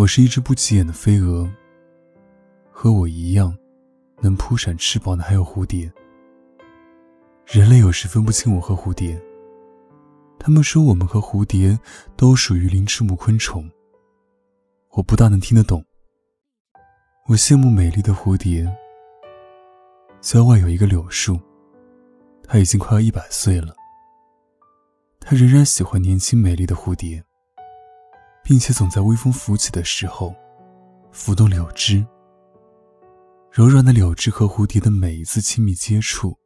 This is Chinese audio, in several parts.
我是一只不起眼的飞蛾，和我一样能扑闪翅膀的还有蝴蝶。人类有时分不清我和蝴蝶，他们说我们和蝴蝶都属于鳞翅目昆虫。我不大能听得懂。我羡慕美丽的蝴蝶。郊外有一个柳树，它已经快要一百岁了。它仍然喜欢年轻美丽的蝴蝶，并且总在微风拂起的时候，拂动柳枝。柔软的柳枝和蝴蝶的每一次亲密接触，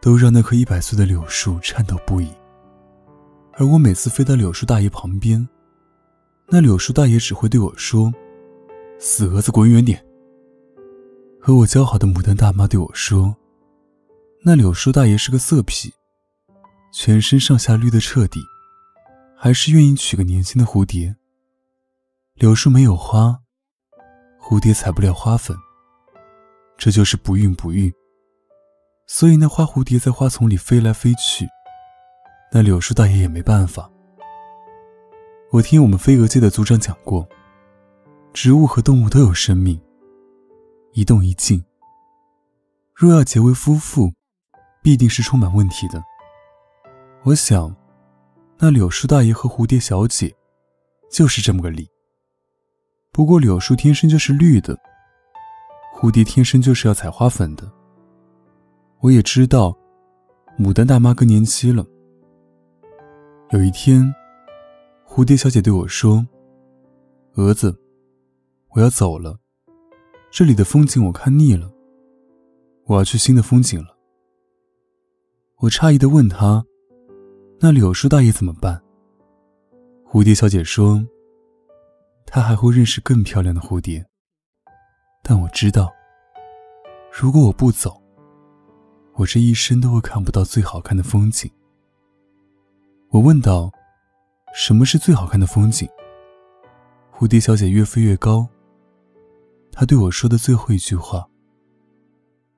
都让那棵一百岁的柳树颤抖不已。而我每次飞到柳树大爷旁边，那柳树大爷只会对我说：“死蛾子，滚远点。”和我交好的牡丹大妈对我说：“那柳树大爷是个色痞，全身上下绿得彻底，还是愿意娶个年轻的蝴蝶。柳树没有花，蝴蝶采不了花粉，这就是不孕不育。所以那花蝴蝶在花丛里飞来飞去，那柳树大爷也没办法。我听我们飞蛾界的组长讲过，植物和动物都有生命。”一动一静。若要结为夫妇，必定是充满问题的。我想，那柳树大爷和蝴蝶小姐，就是这么个理。不过柳树天生就是绿的，蝴蝶天生就是要采花粉的。我也知道，牡丹大妈更年期了。有一天，蝴蝶小姐对我说：“蛾子，我要走了。”这里的风景我看腻了，我要去新的风景了。我诧异的问他：“那柳树大爷怎么办？”蝴蝶小姐说：“他还会认识更漂亮的蝴蝶。”但我知道，如果我不走，我这一生都会看不到最好看的风景。我问道：“什么是最好看的风景？”蝴蝶小姐越飞越高。她对我说的最后一句话：“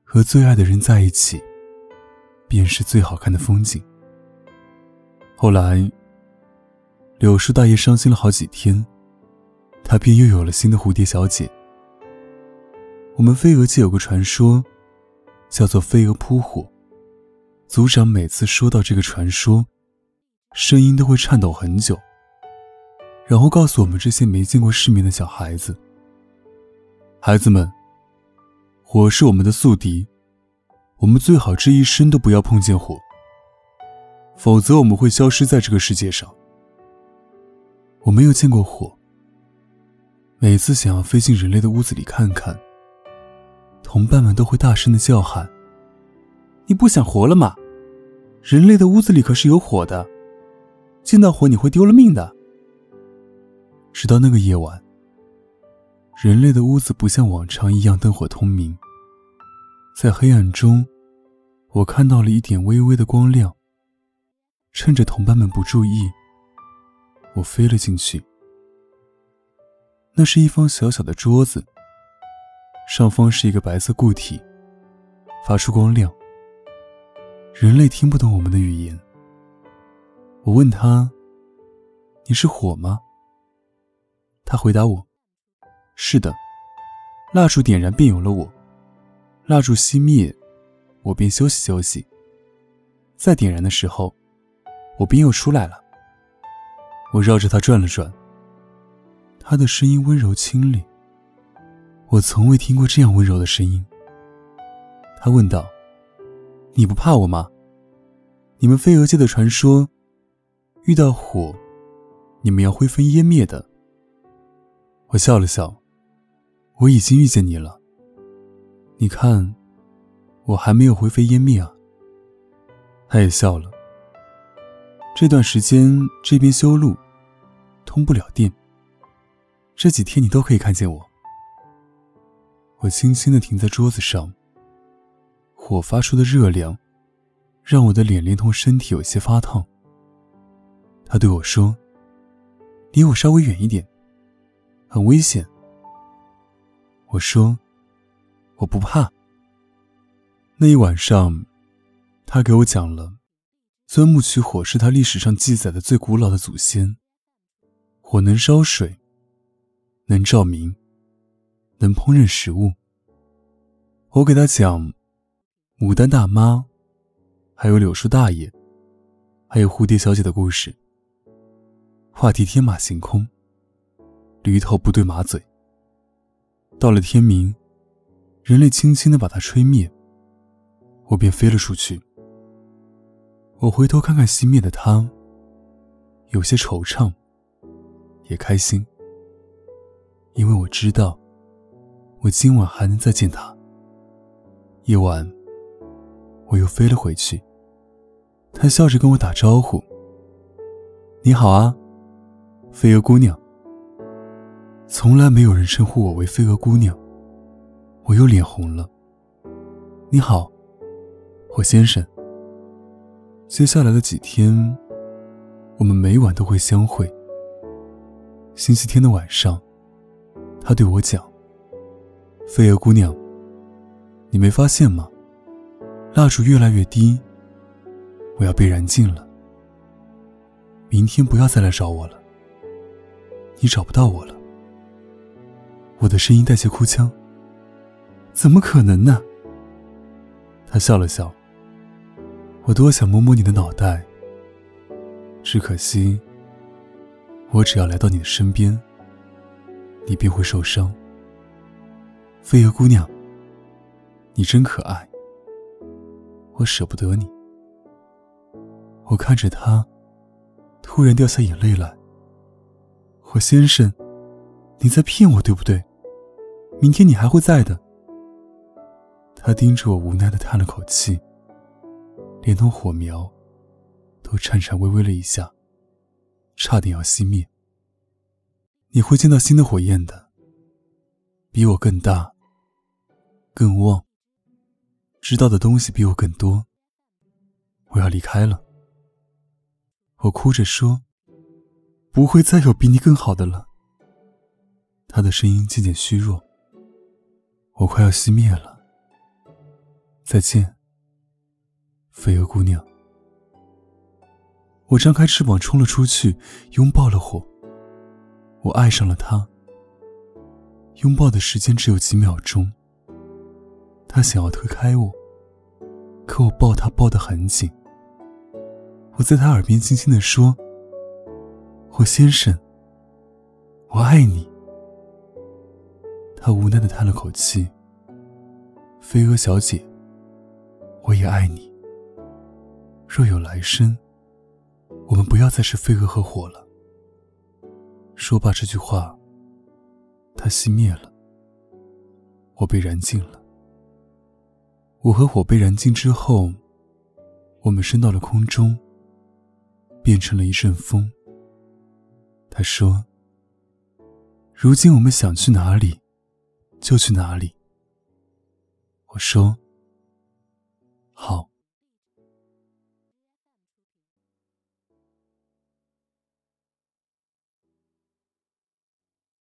和最爱的人在一起，便是最好看的风景。”后来，柳树大爷伤心了好几天，他便又有了新的蝴蝶小姐。我们飞蛾界有个传说，叫做“飞蛾扑火”。族长每次说到这个传说，声音都会颤抖很久，然后告诉我们这些没见过世面的小孩子。孩子们，火是我们的宿敌，我们最好这一生都不要碰见火，否则我们会消失在这个世界上。我没有见过火，每次想要飞进人类的屋子里看看，同伴们都会大声的叫喊：“你不想活了吗？人类的屋子里可是有火的，见到火你会丢了命的。”直到那个夜晚。人类的屋子不像往常一样灯火通明，在黑暗中，我看到了一点微微的光亮。趁着同伴们不注意，我飞了进去。那是一方小小的桌子，上方是一个白色固体，发出光亮。人类听不懂我们的语言。我问他：“你是火吗？”他回答我。是的，蜡烛点燃便有了我，蜡烛熄灭，我便休息休息。再点燃的时候，我便又出来了。我绕着他转了转，他的声音温柔清冽，我从未听过这样温柔的声音。他问道：“你不怕我吗？你们飞蛾界的传说，遇到火，你们要灰飞烟灭的。”我笑了笑。我已经遇见你了。你看，我还没有灰飞烟灭啊。他也笑了。这段时间这边修路，通不了电。这几天你都可以看见我。我轻轻的停在桌子上。火发出的热量，让我的脸连同身体有些发烫。他对我说：“离我稍微远一点，很危险。”我说：“我不怕。”那一晚上，他给我讲了，钻木取火是他历史上记载的最古老的祖先。火能烧水，能照明，能烹饪食物。我给他讲牡丹大妈，还有柳树大爷，还有蝴蝶小姐的故事。话题天马行空，驴头不对马嘴。到了天明，人类轻轻的把它吹灭，我便飞了出去。我回头看看熄灭的他，有些惆怅，也开心，因为我知道，我今晚还能再见他。夜晚，我又飞了回去。他笑着跟我打招呼：“你好啊，飞蛾姑娘。”从来没有人称呼我为飞蛾姑娘，我又脸红了。“你好，我先生。”接下来的几天，我们每晚都会相会。星期天的晚上，他对我讲：“飞蛾姑娘。”你没发现吗？蜡烛越来越低，我要被燃尽了。明天不要再来找我了，你找不到我了。我的声音带些哭腔。怎么可能呢？他笑了笑。我多想摸摸你的脑袋，只可惜，我只要来到你的身边，你便会受伤。飞蛾姑娘。你真可爱，我舍不得你。我看着他，突然掉下眼泪来。我先生，你在骗我，对不对？明天你还会在的。他盯着我，无奈的叹了口气，连同火苗都颤颤巍巍了一下，差点要熄灭。你会见到新的火焰的，比我更大，更旺。知道的东西比我更多。我要离开了。我哭着说：“不会再有比你更好的了。”他的声音渐渐虚弱。我快要熄灭了。再见，飞蛾姑娘。我张开翅膀冲了出去，拥抱了火。我爱上了他。拥抱的时间只有几秒钟。他想要推开我，可我抱他抱得很紧。我在他耳边轻轻地说：“火先生，我爱你。”他无奈地叹了口气。飞蛾小姐，我也爱你。若有来生，我们不要再是飞蛾和火了。说罢这句话，他熄灭了，我被燃尽了。我和火被燃尽之后，我们升到了空中，变成了一阵风。他说：“如今我们想去哪里，就去哪里。”我说：“好。”